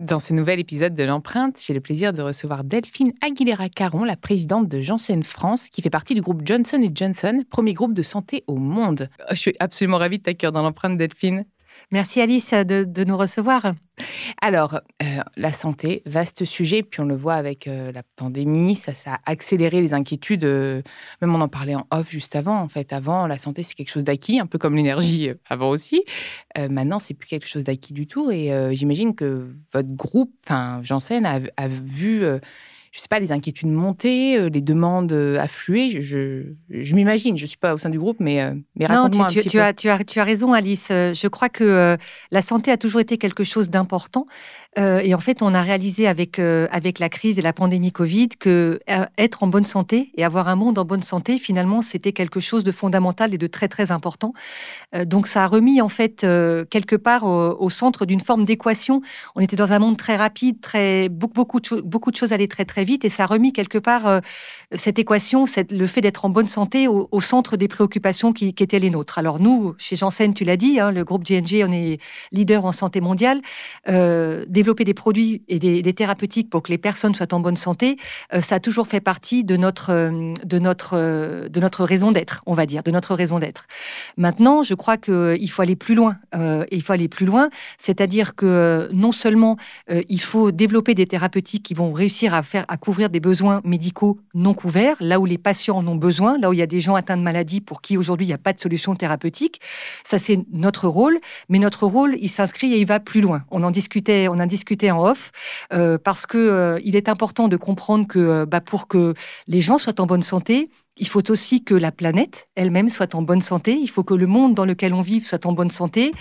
Dans ce nouvel épisode de l'empreinte, j'ai le plaisir de recevoir Delphine Aguilera-Caron, la présidente de Janssen France, qui fait partie du groupe Johnson Johnson, premier groupe de santé au monde. Je suis absolument ravie de t'accueillir dans l'empreinte, Delphine. Merci Alice de, nous recevoir. Alors, euh, la santé, vaste sujet, puis on le voit avec euh, la pandémie, ça, a accéléré les inquiétudes. Euh, même on en parlait en off juste avant. En fait, avant, la santé, c'est quelque chose d'acquis, un peu comme l'énergie avant aussi. maintenant, c'est plus quelque chose d'acquis du tout. Et j'imagine que votre groupe, enfin, Janssen, a vu je sais pas, les inquiétudes monter, euh, les demandes euh, affluer. Je, je, m'imagine, je ne suis pas au sein du groupe, mais, euh, mais raconte-moi un tu, petit tu As, tu, as, tu as raison, Alice. Je crois que la santé a toujours été quelque chose d'important. Euh, et en fait, on a réalisé avec, euh, avec la crise et la pandémie Covid que euh, être en bonne santé et avoir un monde en bonne santé, finalement, c'était quelque chose de fondamental et de très, très important. donc, ça a remis, en fait, quelque part au, centre d'une forme d'équation. On était dans un monde très rapide, très, beaucoup, beaucoup, de, beaucoup de choses allaient très, très vite et ça a remis quelque part cette équation, le fait d'être en bonne santé au, centre des préoccupations qui, étaient les nôtres. Alors, nous, chez Janssen, tu l'as dit, hein, le groupe GNG, on est leader en santé mondiale. Développer des produits et des, thérapeutiques pour que les personnes soient en bonne santé, euh, ça a toujours fait partie de notre, euh, de notre, euh, de notre raison d'être, on va dire, de notre raison d'être. Maintenant, je crois qu'il faut aller plus loin. il faut aller plus loin, c'est-à-dire que non seulement il faut développer des thérapeutiques qui vont réussir à faire, à couvrir des besoins médicaux non couverts, là où les patients en ont besoin, là où il y a des gens atteints de maladies pour qui aujourd'hui il n'y a pas de solution thérapeutique. Ça, c'est notre rôle, mais notre rôle, il s'inscrit et il va plus loin. On en discutait, on en discuter en off, euh, parce que euh, il est important de comprendre que euh, bah, pour que les gens soient en bonne santé, il faut aussi que la planète elle-même soit en bonne santé. Il faut que le monde dans lequel on vit soit en bonne santé.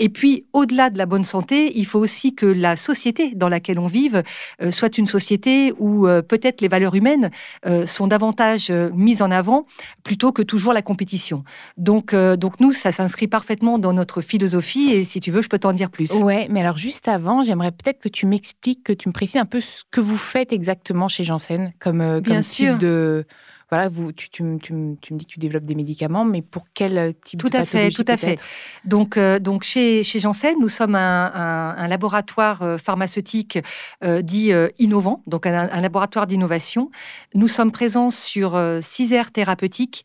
Et puis, au-delà de la bonne santé, il faut aussi que la société dans laquelle on vive euh, soit une société où euh, peut-être les valeurs humaines euh, sont davantage mises en avant plutôt que toujours la compétition. Donc, donc nous, ça s'inscrit parfaitement dans notre philosophie. Et si tu veux, je peux t'en dire plus. Ouais, mais alors juste avant, j'aimerais peut-être que tu m'expliques, que tu me précises un peu ce que vous faites exactement chez Janssen comme, comme type de voilà, vous, tu, tu, tu, me dis que tu développes des médicaments, mais pour quel euh, type tout de à fait, Tout à fait. Donc, euh, donc chez, chez Janssen, nous sommes un, un, laboratoire euh, pharmaceutique dit innovant, donc un, un laboratoire d'innovation. Nous sommes présents sur six aires thérapeutiques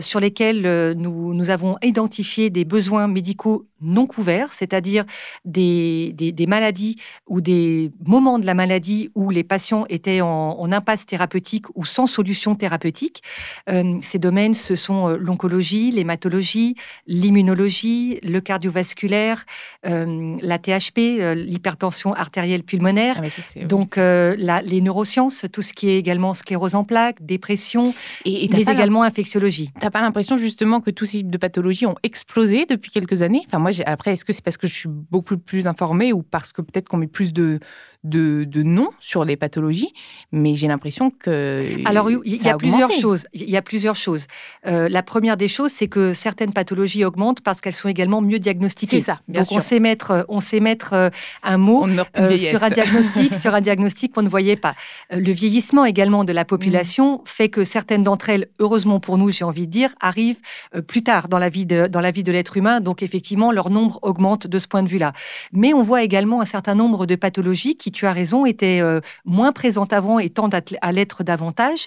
sur lesquelles nous, nous avons identifié des besoins médicaux non couverts, c'est-à-dire des, des, maladies ou des moments de la maladie où les patients étaient en, impasse thérapeutique ou sans solution thérapeutique. Euh, ces domaines, ce sont euh, l'oncologie, l'hématologie, l'immunologie, le cardiovasculaire, euh, la THP, l'hypertension artérielle pulmonaire, ah, donc la, les neurosciences, tout ce qui est également sclérose en plaques, dépression, et, mais également infectiologie. T'as pas l'impression justement que tous ces types de pathologies ont explosé depuis quelques années? Enfin, moi, après, est-ce que c'est parce que je suis beaucoup plus informée ou parce que peut-être qu'on met plus de, de, de noms sur les pathologies, mais j'ai l'impression que. Alors, il y, a plusieurs choses. Il y a plusieurs choses. Euh, la première des choses, c'est que certaines pathologies augmentent parce qu'elles sont également mieux diagnostiquées. C'est ça, bien Donc, on sait mettre, on sait mettre euh, un mot euh, sur un diagnostic, sur un diagnostic qu'on ne voyait pas. Le vieillissement également de la population mm. fait que certaines d'entre elles, heureusement pour nous, j'ai envie de dire, arrivent plus tard dans la vie de, dans la vie de l'être humain. Donc, effectivement, leur nombre augmente de ce point de vue-là. Mais on voit également un certain nombre de pathologies qui, tu as raison, étaient moins présentes avant et tendent à l'être davantage.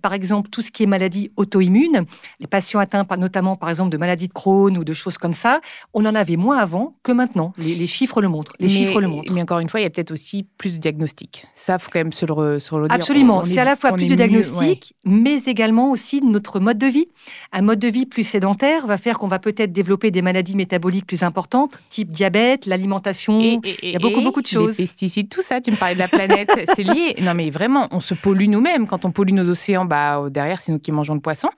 par exemple, tout ce qui est maladie auto-immune, les patients atteints par, notamment par exemple de maladies de Crohn ou de choses comme ça, on en avait moins avant que maintenant. Les, chiffres le montrent. Les mais, chiffres le montrent. Mais encore une fois, il y a peut-être aussi plus de diagnostics. Ça, faut quand même se le, se le dire. Absolument. C'est à la fois plus de diagnostics, mais également aussi notre mode de vie. Un mode de vie plus sédentaire va faire qu'on va peut-être développer des maladies métaboliques plus importantes, type diabète, l'alimentation. Il y a beaucoup, beaucoup de choses. Les pesticides, tout ça. Tu me parlais de la planète. c'est lié. Non, mais vraiment, on se pollue nous-mêmes. Quand on pollue nos océans, bah, derrière, c'est nous qui mangeons le poisson.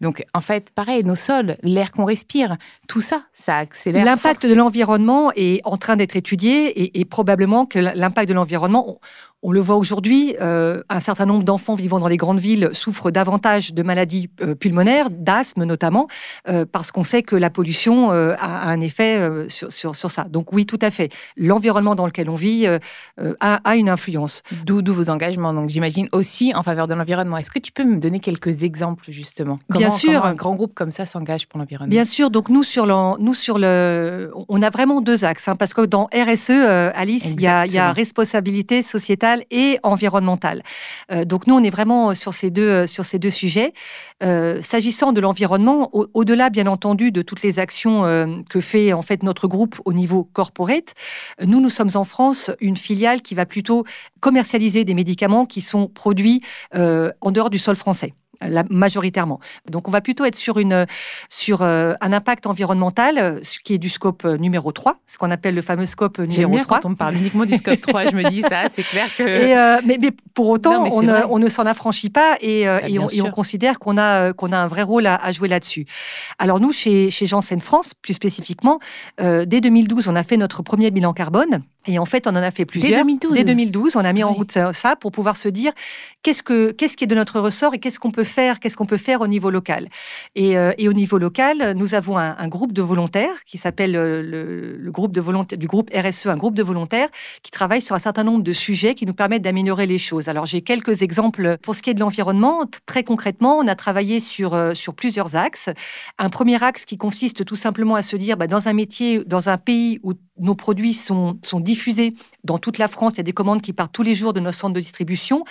Donc, en fait, pareil, nos sols, l'air qu'on respire, tout ça, ça accélère. L'impact de l'environnement est en train d'être étudié et, probablement que l'impact de l'environnement, on le voit aujourd'hui, euh, un certain nombre d'enfants vivant dans les grandes villes souffrent davantage de maladies euh, pulmonaires, d'asthme notamment, euh, parce qu'on sait que la pollution a, un effet sur, sur, ça. Donc oui, tout à fait. L'environnement dans lequel on vit a, une influence. D'où vos engagements. Donc j'imagine aussi en faveur de l'environnement. Est-ce que tu peux me donner quelques exemples justement? Bien sûr. un grand groupe comme ça s'engage pour l'environnement Bien sûr. Donc nous sur, le, nous sur le, on a vraiment deux axes, hein, parce que dans RSE, Alice, il y, a, il y a responsabilité sociétale et environnementale. Euh, donc nous, on est vraiment sur ces deux, euh, sur ces deux sujets. Euh, s'agissant de l'environnement, au-delà bien entendu de toutes les actions que fait en fait notre groupe au niveau corporate, nous, nous sommes en France une filiale qui va plutôt commercialiser des médicaments qui sont produits en dehors du sol français majoritairement. Donc on va plutôt être sur, une, sur euh, un impact environnemental, ce qui est du scope euh, numéro 3, ce qu'on appelle le fameux scope numéro bien 3. quand on me parle uniquement du scope 3, je me dis ça, c'est clair que... Euh, mais, mais, pour autant, on, ne, on, ne, s'en affranchit pas et, bah, et, on, considère qu'on a, qu'on a un vrai rôle à, jouer là-dessus. Alors nous, chez, chez Janssen France, plus spécifiquement, dès 2012, on a fait notre premier bilan carbone. Et en fait, on en a fait plusieurs. Dès 2012 Dès 2012, on a mis en route ça pour pouvoir se dire qu'est-ce, que, qu'est-ce qui est de notre ressort et qu'est-ce qu'on peut faire, qu'est-ce qu'on peut faire au niveau local. Et, euh, et au niveau local, nous avons un, groupe de volontaires qui s'appelle euh, le, groupe de volontaires, du groupe RSE, un groupe de volontaires qui travaille sur un certain nombre de sujets qui nous permettent d'améliorer les choses. Alors, j'ai quelques exemples pour ce qui est de l'environnement. Très concrètement, on a travaillé sur, euh, sur plusieurs axes. Un premier axe qui consiste tout simplement à se dire, bah, dans un métier, dans un pays où nos produits sont, sont diffusés dans toute la France. Il y a des commandes qui partent tous les jours de nos centres de distribution.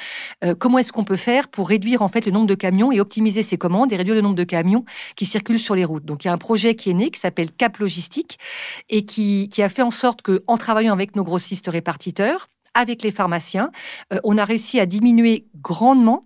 Euh, comment est-ce qu'on peut faire pour réduire en fait le nombre de camions et optimiser ces commandes et réduire le nombre de camions qui circulent sur les routes? Donc il y a un projet qui est né qui s'appelle Cap Logistique et qui, qui a fait en sorte que, en travaillant avec nos grossistes répartiteurs, avec les pharmaciens, euh, on a réussi à diminuer grandement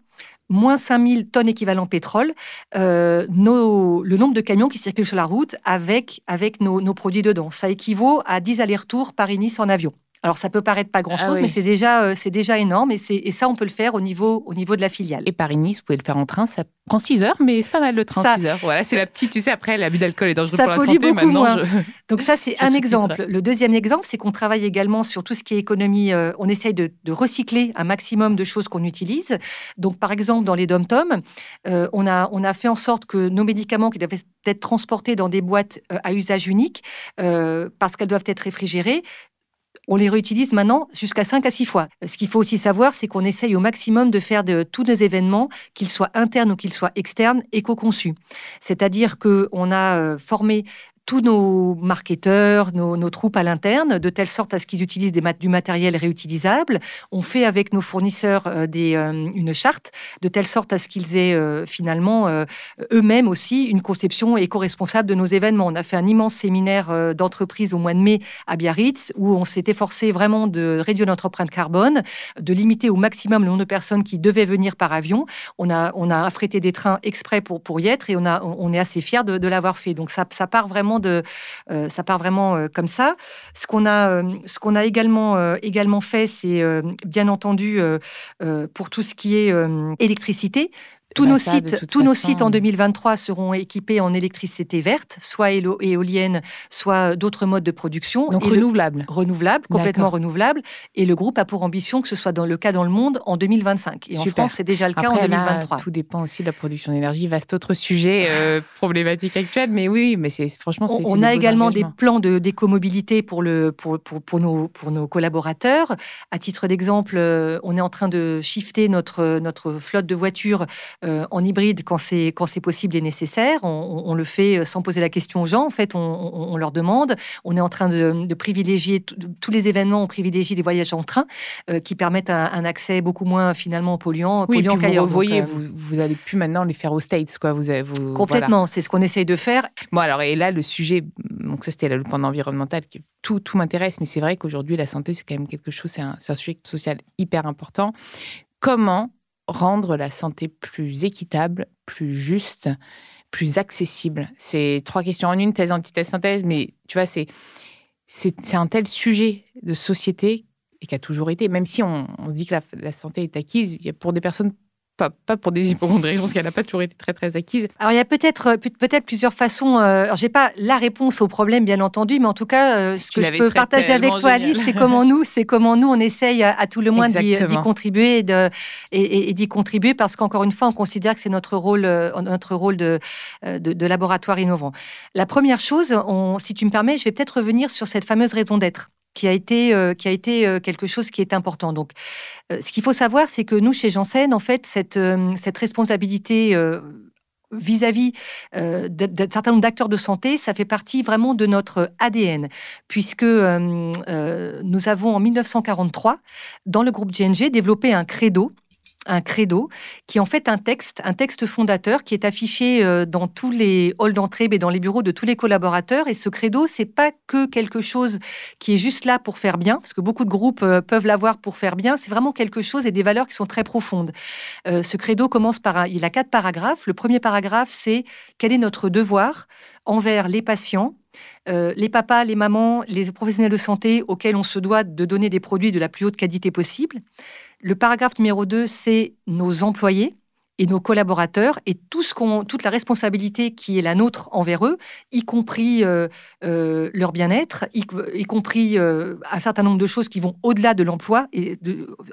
moins 5000 tonnes équivalent pétrole, euh, le nombre de camions qui circulent sur la route avec, avec nos, produits dedans. Ça équivaut à 10 allers-retours Paris-Nice en avion. Alors ça peut paraître pas grand-chose, ah mais c'est déjà, euh, c'est déjà énorme et, et ça on peut le faire au niveau, au niveau de la filiale. Et Paris-Nice, vous pouvez le faire en train, ça prend 6 heures, mais c'est pas mal le train 6 heures. Voilà, c'est la petite, tu sais, après l'abus d'alcool est dangereux ça pour la santé. Beaucoup moins. Donc ça c'est un exemple. Le deuxième exemple, c'est qu'on travaille également sur tout ce qui est économie. Euh, on essaye de, recycler un maximum de choses qu'on utilise. Donc par exemple dans les dom-tom, euh, on, a, on a fait en sorte que nos médicaments qui doivent être transportés dans des boîtes à usage unique, parce qu'elles doivent être réfrigérées, on les réutilise maintenant jusqu'à 5 à 6 fois. Ce qu'il faut aussi savoir, c'est qu'on essaye au maximum de faire de tous nos événements, qu'ils soient internes ou qu'ils soient externes, éco-conçus. C'est-à-dire qu'on a euh, formé tous nos marketeurs, nos, troupes à l'interne, de telle sorte à ce qu'ils utilisent du matériel réutilisable. On fait avec nos fournisseurs euh, euh, une charte, de telle sorte à ce qu'ils aient euh, finalement eux-mêmes aussi une conception éco-responsable de nos événements. On a fait un immense séminaire d'entreprise au mois de mai à Biarritz, où on s'est efforcé vraiment de réduire notre empreinte carbone, de limiter au maximum le nombre de personnes qui devaient venir par avion. On a, affrété des trains exprès pour, y être et on, est assez fiers de, de l'avoir fait. Donc ça, ça part vraiment de, euh, ça part vraiment euh, comme ça. Ce qu'on a, euh, ce qu'on a également, également fait, c'est bien entendu pour tout ce qui est électricité tous nos sites, tous nos sites en 2023 seront équipés en électricité verte, soit éolienne, soit d'autres modes de production. Donc renouvelable. Renouvelable, complètement renouvelable. Et le groupe a pour ambition que ce soit dans le cas dans le monde en 2025. Et en France, c'est déjà le cas en 2023. tout dépend aussi de la production d'énergie. Vaste autre sujet euh, problématique actuelle, mais oui, mais c'est franchement. c'est on a également des plans de d'écomobilité pour le pour, pour, pour, nos pour nos collaborateurs. À titre d'exemple, euh, on est en train de shifter notre notre flotte de voitures euh, en hybride quand c'est quand c'est possible et nécessaire. On, le fait euh, sans poser la question aux gens. En fait, on, leur demande. On est en train de, privilégier tous les événements. On privilégie les voyages en train euh, qui permettent un, accès beaucoup moins finalement polluant, oui, polluant qu'ailleurs. Vous voyez, vous, vous allez plus maintenant les faire aux States, quoi. Vous, vous complètement. C'est ce qu'on essaye de faire. Bon alors et là le sujet, donc ça c'était le point environnemental qui tout, tout m'intéresse, mais c'est vrai qu'aujourd'hui, la santé, c'est quand même quelque chose, c'est un, un, sujet social hyper important. Comment rendre la santé plus équitable, plus juste, plus accessible? C'est trois questions en une, thèse, antithèse, synthèse, mais tu vois, c'est, c'est, un tel sujet de société et qui a toujours été, même si on, on dit que la, la, santé est acquise, pour des personnes pas, pour des hypochondries, je pense qu'elle n'a pas toujours été très très acquise. Alors il y a peut-être euh, peut-être plusieurs façons. Euh, alors j'ai pas la réponse au problème bien entendu, mais en tout cas euh, ce que je peux partager avec toi Alice, c'est comment nous, c'est comment nous on essaye à, tout le moins d'y contribuer et d'y contribuer parce qu'encore une fois on considère que c'est notre rôle notre rôle de, de, laboratoire innovant. La première chose, on, si tu me permets, je vais peut-être revenir sur cette fameuse raison d'être qui a été, qui a été quelque chose qui est important. Donc, euh, ce qu'il faut savoir, c'est que nous, chez Janssen, en fait, cette, euh, cette responsabilité euh, vis-à-vis d'un certain nombre d'acteurs de santé, ça fait partie vraiment de notre ADN, puisque nous avons en 1943, dans le groupe GNG, développé un credo un credo, qui est en fait un texte, un texte fondateur qui est affiché euh, dans tous les halls d'entrée et dans les bureaux de tous les collaborateurs. Et ce credo, c'est pas que quelque chose qui est juste là pour faire bien, parce que beaucoup de groupes euh, peuvent l'avoir pour faire bien. C'est vraiment quelque chose et des valeurs qui sont très profondes. Euh, ce credo commence par, il a quatre paragraphes. Le premier paragraphe, c'est quel est notre devoir envers les patients, les papas, les mamans, les professionnels de santé auxquels on se doit de donner des produits de la plus haute qualité possible? Le paragraphe numéro 2, c'est nos employés et nos collaborateurs et tout ce toute la responsabilité qui est la nôtre envers eux, y compris euh, euh, leur bien-être, y, compris euh, un certain nombre de choses qui vont au-delà de l'emploi et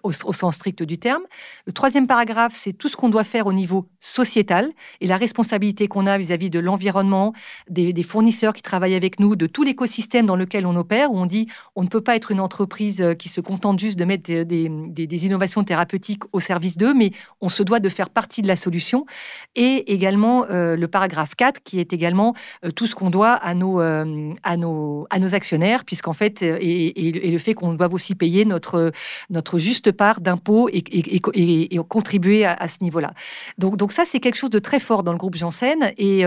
au, sens strict du terme. Le troisième paragraphe, c'est tout ce qu'on doit faire au niveau sociétal et la responsabilité qu'on a vis-à-vis de l'environnement, des, fournisseurs qui travaillent avec nous, de tout l'écosystème dans lequel on opère, où on dit on ne peut pas être une entreprise qui se contente juste de mettre des innovations thérapeutiques au service d'eux, mais on se doit de faire partie de la solution, et également euh, le paragraphe 4, qui est également euh, tout ce qu'on doit à nos, euh, à nos, à nos actionnaires, puisqu'en fait, et, le fait qu'on doit aussi payer notre, notre juste part d'impôts et, contribuer à, ce niveau-là. Donc, donc ça, c'est quelque chose de très fort dans le groupe Janssen, et,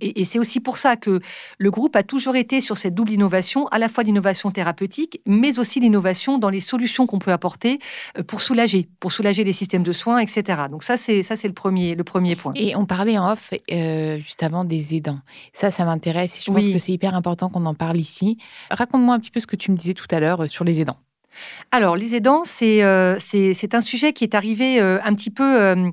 et, c'est aussi pour ça que le groupe a toujours été sur cette double innovation, à la fois l'innovation thérapeutique, mais aussi l'innovation dans les solutions qu'on peut apporter pour soulager, pour soulager les systèmes de soins, etc. Donc ça, c'est ça, c'est premier, le premier point. Et on parlait en off euh, juste avant des aidants. Ça, ça m'intéresse. Je pense que c'est hyper important qu'on en parle ici. Raconte-moi un petit peu ce que tu me disais tout à l'heure euh, sur les aidants. Alors, les aidants, c'est euh, un sujet qui est arrivé euh, un petit peu euh,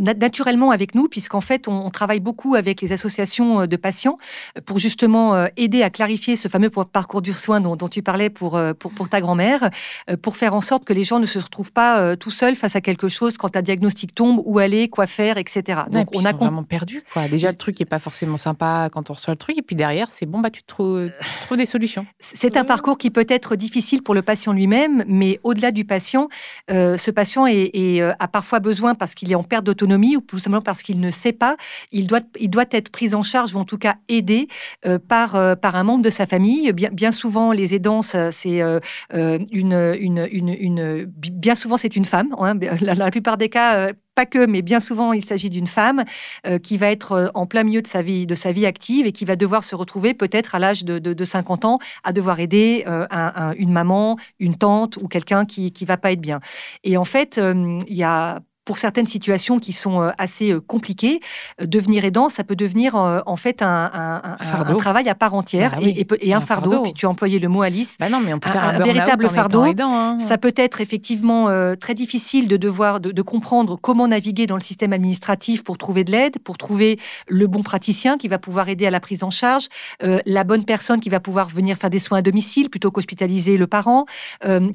naturellement avec nous, puisqu'en fait, on, travaille beaucoup avec les associations de patients pour justement aider à clarifier ce fameux parcours du soin dont, tu parlais pour, pour, ta grand-mère, pour faire en sorte que les gens ne se retrouvent pas tout seuls face à quelque chose quand un diagnostic tombe, où aller, quoi faire, etc. Donc, on a vraiment perdu. Quoi. Déjà, le truc n'est pas forcément sympa quand on reçoit le truc, et puis derrière, c'est bon, bah, tu trouves, tu trouves des solutions. C'est un parcours qui peut être difficile pour le patient lui-même mais au-delà du patient, euh, ce patient euh, a parfois besoin, parce qu'il est en perte d'autonomie ou tout simplement parce qu'il ne sait pas, il doit, être pris en charge ou en tout cas aidé euh, par, un membre de sa famille. Bien, souvent, les aidants, c'est une, bien souvent c'est une femme. Hein, la, la, plupart des cas que, mais bien souvent, il s'agit d'une femme euh, qui va être euh, en plein milieu de sa vie, de sa vie active et qui va devoir se retrouver peut-être à l'âge de, 50 ans à devoir aider euh, une maman, une tante ou quelqu'un qui ne va pas être bien. Et en fait, il y a pour certaines situations qui sont assez compliquées, devenir aidant, ça peut devenir en fait un, travail à part entière bah et, un, fardeau. Puis tu as employé le mot Alice. Bah non, mais on peut faire un, véritable fardeau. Hein. Ça peut être effectivement très difficile de devoir de, comprendre comment naviguer dans le système administratif pour trouver de l'aide, pour trouver le bon praticien qui va pouvoir aider à la prise en charge, la bonne personne qui va pouvoir venir faire des soins à domicile plutôt qu'hospitaliser le parent.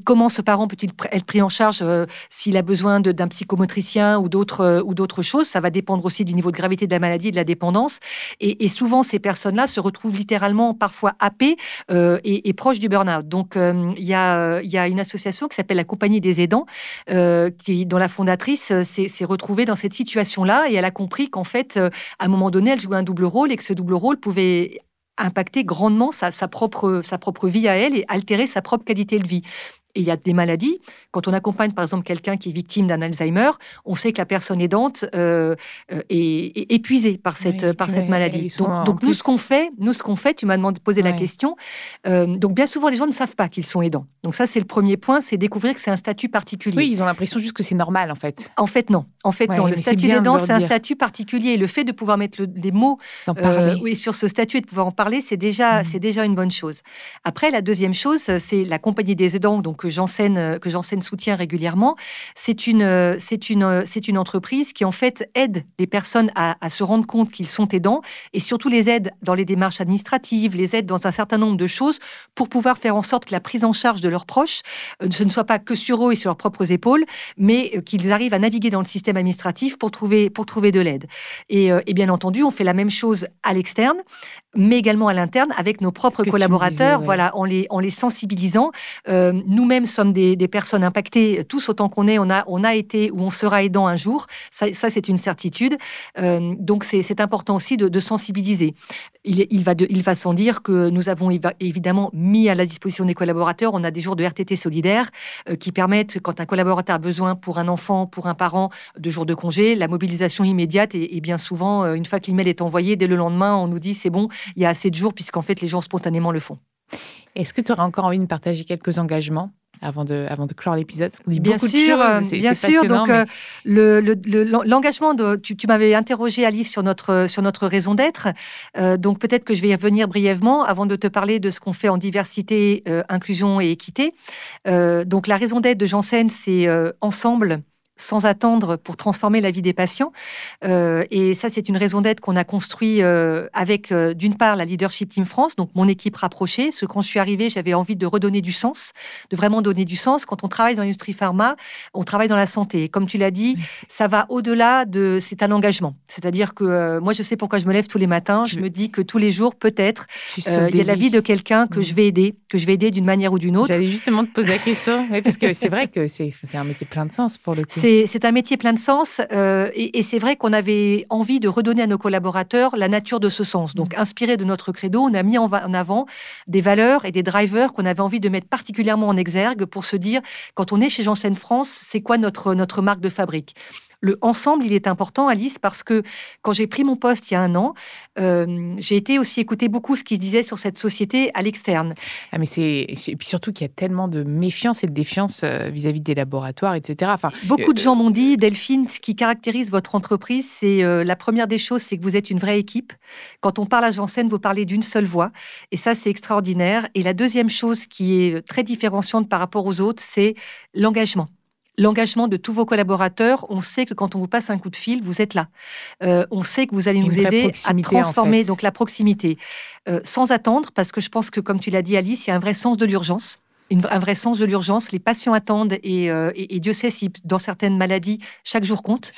comment ce parent peut-il être pris en charge s'il a besoin d'un psychomotricien ou d'autres ou d'autres choses Ça va dépendre aussi du niveau de gravité de la maladie de la dépendance. Et, souvent, ces personnes-là se retrouvent littéralement parfois happées euh, et, proches du burn-out. Donc, euh, il y, a, y, a, une association qui s'appelle la Compagnie des aidants, euh, qui, dont la fondatrice s'est retrouvée dans cette situation-là et elle a compris qu'en fait, à un moment donné, elle jouait un double rôle et que ce double rôle pouvait impacter grandement sa, propre, sa propre vie à elle et altérer sa propre qualité de vie. Et il y a des maladies. Quand on accompagne par exemple quelqu'un qui est victime d'un Alzheimer, on sait que la personne aidante euh, euh, est, épuisée par cette, par cette maladie. Donc, nous, ce qu'on fait, nous, ce qu'on fait, tu m'as demandé de poser la question. Euh, donc, bien souvent, les gens ne savent pas qu'ils sont aidants. Donc, ça, c'est le premier point, c'est découvrir que c'est un statut particulier. Oui, ils ont l'impression juste que c'est normal, en fait. En fait, non. En fait, non. Le statut d'aidant, c'est un statut particulier. le fait de pouvoir mettre des mots oui, sur ce statut et de pouvoir en parler, c'est déjà, mmh. c'est déjà une bonne chose. Après, la deuxième chose, c'est la compagnie des aidants, donc que j'enseigne euh, que j'enseigne soutien régulièrement, c'est une euh, c'est une euh, c'est une entreprise qui en fait aide les personnes à, se rendre compte qu'ils sont aidants et surtout les aide dans les démarches administratives, les aide dans un certain nombre de choses pour pouvoir faire en sorte que la prise en charge de leurs proches ce ne soit pas que sur eux et sur leurs propres épaules, mais qu'ils arrivent à naviguer dans le système administratif pour trouver pour trouver de l'aide. Et, et bien entendu, on fait la même chose à l'externe mais également à l'interne avec nos propres collaborateurs, voilà, en les, en les sensibilisant. Euh, nous-mêmes sommes des, personnes impactées, tous autant qu'on est, on a, été ou on sera aidant un jour, ça, c'est une certitude. Euh, donc c'est important aussi de, sensibiliser. Il va sans dire que nous avons évidemment mis à la disposition des collaborateurs, on a des jours de RTT solidaire euh, qui permettent, quand un collaborateur a besoin pour un enfant, pour un parent, de jours de congé, la mobilisation immédiate et, et bien souvent, une fois que l'email est envoyé, dès le lendemain, on nous dit c'est bon, il y a assez de jours, puisqu'en fait, les gens spontanément le font. Est-ce que tu aurais encore envie de partager quelques engagements? Avant de, avant de clore l'épisode Bien sûr, euh, bien sûr. Donc, euh, l'engagement, de, tu, m'avais interrogé Alice sur notre, sur notre raison d'être. Euh, donc, peut-être que je vais y revenir brièvement avant de te parler de ce qu'on fait en diversité, inclusion et équité. donc, la raison d'être de Janssen, c'est ensemble sans attendre pour transformer la vie des patients. Euh, et ça, c'est une raison d'être qu'on a construit euh, avec, euh, d'une part, la Leadership Team France, donc mon équipe rapprochée. Ce quand je suis arrivée, j'avais envie de redonner du sens, de vraiment donner du sens. Quand on travaille dans l'industrie pharma, on travaille dans la santé. comme tu l'as dit, ça va au-delà de... C'est un engagement. C'est-à-dire que moi, je sais pourquoi je me lève tous les matins. Je me dis que tous les jours, peut-être, il y a la vie de quelqu'un que je vais aider, que je vais aider d'une manière ou d'une autre. J'allais justement te poser la question, parce que c'est vrai que c'est un métier plein de sens pour le coup c'est un métier plein de sens euh, et, c'est vrai qu'on avait envie de redonner à nos collaborateurs la nature de ce sens. Donc, mm. inspiré de notre credo, on a mis en, avant des valeurs et des drivers qu'on avait envie de mettre particulièrement en exergue pour se dire, quand on est chez Janssen France, c'est quoi notre, notre marque de fabrique? Le ensemble, il est important, Alice, parce que quand j'ai pris mon poste il y a un an, euh, j'ai été aussi écouter beaucoup ce qui se disait sur cette société à l'externe. Ah, mais c'est et puis surtout qu'il y a tellement de méfiance et de défiance euh, vis-à-vis des laboratoires, etc. Enfin, beaucoup de euh, gens m'ont dit, Delphine, ce qui caractérise votre entreprise, c'est la première des choses, c'est que vous êtes une vraie équipe. Quand on parle à Janssen, vous parlez d'une seule voix, et ça, c'est extraordinaire. Et la deuxième chose qui est très différenciante par rapport aux autres, c'est l'engagement l'engagement de tous vos collaborateurs. On sait que quand on vous passe un coup de fil, vous êtes là. Euh, on sait que vous allez nous aider à transformer donc la proximité euh, sans attendre, parce que je pense que, comme tu l'as dit, Alice, il y a un vrai sens de l'urgence un vrai sens de l'urgence. Les patients attendent et, euh, Dieu sait si dans certaines maladies, chaque jour compte.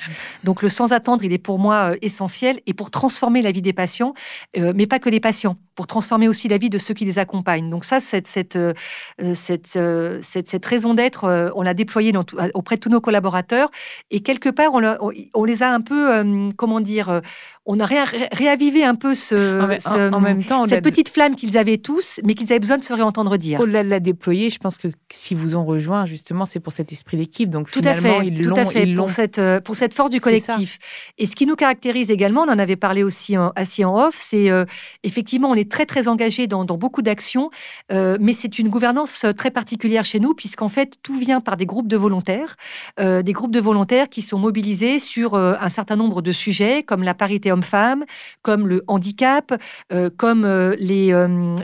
Donc le sans attendre, il est pour moi euh, essentiel et pour transformer la vie des patients, euh, mais pas que les patients, pour transformer aussi la vie de ceux qui les accompagnent. Donc ça, cette, cette, cette, cette, raison d'être, on l'a déployée auprès de tous nos collaborateurs et quelque part, on, on les a un peu, comment dire, on a réavivé un peu ce, en, même temps, cette petite flamme qu'ils avaient tous, mais qu'ils avaient besoin de se réentendre dire. On l'a déployé employés, je pense que s'ils vous ont rejoint, justement, c'est pour cet esprit d'équipe. Donc tout à fait, ils tout à fait pour cette, euh, pour cette force du collectif. Et ce qui nous caractérise également, on en avait parlé aussi en, assis en off, c'est euh, effectivement, on est très très engagé dans, dans beaucoup d'actions, euh, mais c'est une gouvernance très particulière chez nous, puisqu'en fait, tout vient par des groupes de volontaires, des groupes de volontaires qui sont mobilisés sur un certain nombre de sujets, comme la parité homme-femme, comme le handicap, comme les,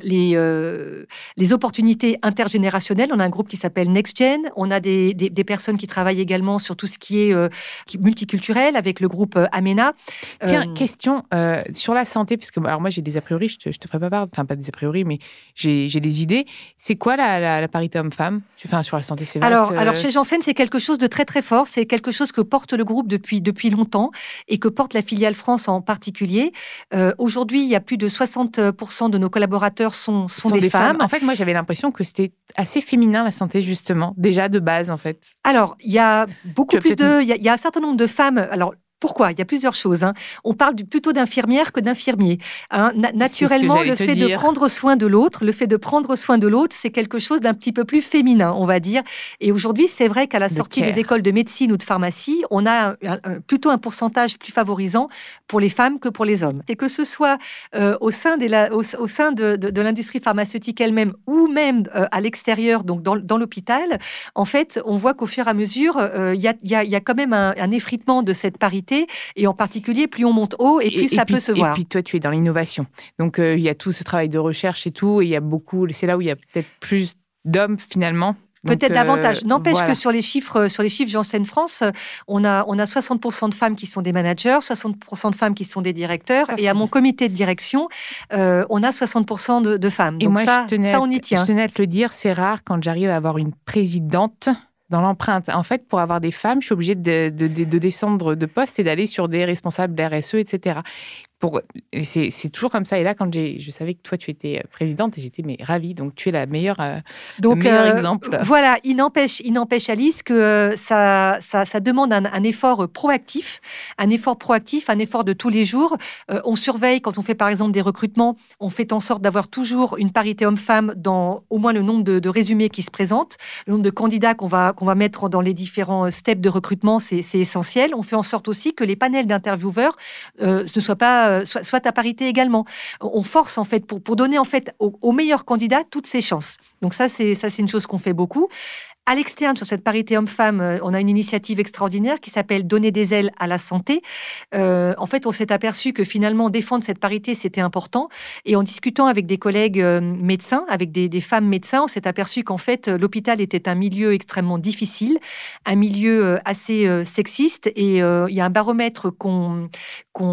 les, les opportunités intergénérationnelles. On a un groupe qui s'appelle NextGen. On a des, des, personnes qui travaillent également sur tout ce qui est euh, multiculturel avec le groupe euh, Amena. Tiens, euh, question sur la santé, parce que alors moi j'ai des a priori, je te, te ferai pas part, enfin pas des a priori, mais j'ai des idées. C'est quoi la, parité homme-femme? Enfin, sur la santé c'est alors, alors chez Janssen, c'est quelque chose de très très fort. C'est quelque chose que porte le groupe depuis, depuis longtemps et que porte la filiale France en particulier. Aujourd'hui, il y a plus de 60% de nos collaborateurs sont, sont, des, femmes. En fait, moi j'avais l'impression que c'était assez féminin la santé justement, déjà de base en fait. Alors, il y a beaucoup plus de, il y, a un certain nombre de femmes. Alors, pourquoi? Il y a plusieurs choses. Hein. On parle plutôt d'infirmière que d'infirmier. Hein. naturellement, le fait de prendre soin de l'autre, le fait de prendre soin de l'autre, c'est quelque chose d'un petit peu plus féminin, on va dire. Et aujourd'hui, c'est vrai qu'à la sortie des écoles de médecine ou de pharmacie, on a plutôt un pourcentage plus favorisant pour les femmes que pour les hommes. Et que ce soit euh, au sein, au, sein de, l'industrie pharmaceutique elle-même ou même euh, à l'extérieur, donc dans, l'hôpital, en fait, on voit qu'au fur et à mesure, euh, il y, a, quand même un effritement de cette parité et en particulier, plus on monte haut et plus ça peut se voir. Et puis toi, tu es dans l'innovation. Donc euh, il y a tout ce travail de recherche et tout. Et il y a beaucoup, c'est là où il y a peut-être plus d'hommes finalement Peut-être euh, davantage. N'empêche que sur les chiffres, sur les chiffres Janssen France, on a, on a 60% de femmes qui sont des managers, 60% de femmes qui sont des directeurs, et à mon comité de direction, euh, on a 60% de, de, femmes. Donc ça, ça, on y tient. Je tenais à te le dire, c'est rare quand j'arrive à avoir une présidente l'empreinte. En fait, pour avoir des femmes, je suis obligée de, de descendre de poste et d'aller sur des responsables d'RSE, etc c'est toujours comme ça. Et là, quand je savais que toi, tu étais euh, présidente, j'étais mais ravie. Donc, tu es la meilleure, euh, donc, le meilleur euh, exemple. Voilà, il n'empêche, il n'empêche Alice que ça, ça, ça demande un, effort proactif, un effort proactif, un effort de tous les jours. on surveille quand on fait par exemple des recrutements, on fait en sorte d'avoir toujours une parité homme-femme dans au moins le nombre de, résumés qui se présentent, le nombre de candidats qu'on va qu'on va mettre dans les différents steps de recrutement, c'est essentiel. On fait en sorte aussi que les panels d'intervieweurs ne soient pas euh, soit, à parité également. On force en fait pour, pour donner en fait aux, meilleurs candidats toutes ses chances. Donc ça c'est ça c'est une chose qu'on fait beaucoup. À l'externe, sur cette parité homme-femme, euh, on a une initiative extraordinaire qui s'appelle Donner des ailes à la santé. Euh, en fait, on s'est aperçu que finalement, défendre cette parité, c'était important. Et en discutant avec des collègues euh, médecins, avec des, femmes médecins, on s'est aperçu qu'en fait, l'hôpital était un milieu extrêmement difficile, un milieu assez sexiste. Et il y a un baromètre qu'on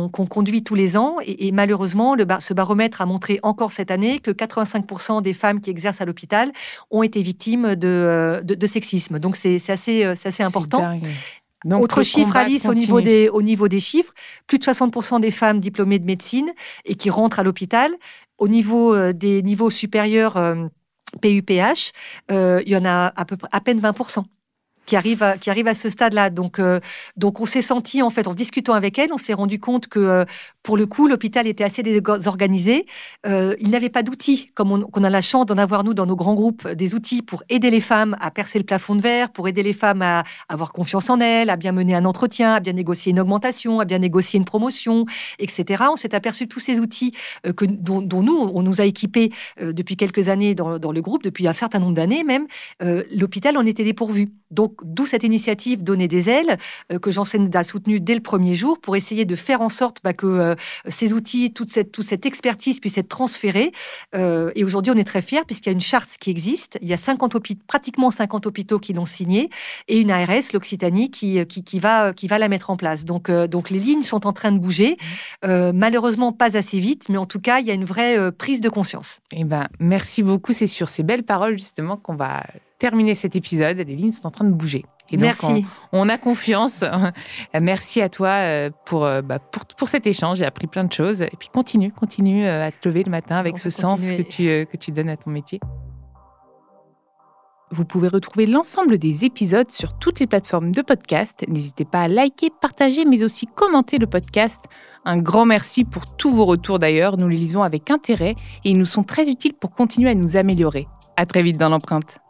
conduit tous les ans. Et, malheureusement, le ce baromètre a montré encore cette année que 85% des femmes qui exercent à l'hôpital ont été victimes de, sexisme. Donc c'est assez, euh, assez important. Donc, Autre chiffre, Alice, au niveau, des, au niveau des chiffres, plus de 60% des femmes diplômées de médecine et qui rentrent à l'hôpital. Au niveau euh, des niveaux supérieurs PUPH, euh, il y en a à, peu, à peine 20% qui arrive à, qui arrive à ce stade-là. Donc, euh, donc on s'est senti, en fait, en discutant avec elle, on s'est rendu compte que, euh, pour le coup, l'hôpital était assez désorganisé. Euh, il n'avait pas d'outils, comme on, a la chance d'en avoir, nous, dans nos grands groupes, des outils pour aider les femmes à percer le plafond de verre, pour aider les femmes à avoir confiance en elles, à bien mener un entretien, à bien négocier une augmentation, à bien négocier une promotion, etc. On s'est aperçu tous ces outils que, dont, nous, on nous a équipés depuis quelques années dans, le groupe, depuis un certain nombre d'années même, l'hôpital en était dépourvu. Donc, d'où cette initiative Donner des ailes euh, que Janssen a soutenue dès le premier jour pour essayer de faire en sorte bah, que euh, ces outils, toute cette, toute cette expertise puisse être transférée. Euh, et aujourd'hui, on est très fiers puisqu'il y a une charte qui existe. Il y a 50 pratiquement 50 hôpitaux qui l'ont signée et une ARS, l'Occitanie, qui, qui, va, qui va la mettre en place. Donc, donc les lignes sont en train de bouger. Mmh. malheureusement, pas assez vite, mais en tout cas, il y a une vraie prise de conscience. Eh ben, merci beaucoup. C'est sur ces belles paroles justement qu'on va terminer cet épisode. Les lignes sont en train de bouger. Et donc, Merci. On, a confiance. Merci à toi euh, pour, euh, bah, pour, pour, cet échange. J'ai appris plein de choses. Et puis continue, continue euh, à te lever le matin avec ce sens que tu, que tu donnes à ton métier. Vous pouvez retrouver l'ensemble des épisodes sur toutes les plateformes de podcast. N'hésitez pas à liker, partager, mais aussi commenter le podcast. Un grand merci pour tous vos retours d'ailleurs. Nous les lisons avec intérêt et ils nous sont très utiles pour continuer à nous améliorer. À très vite dans l'empreinte.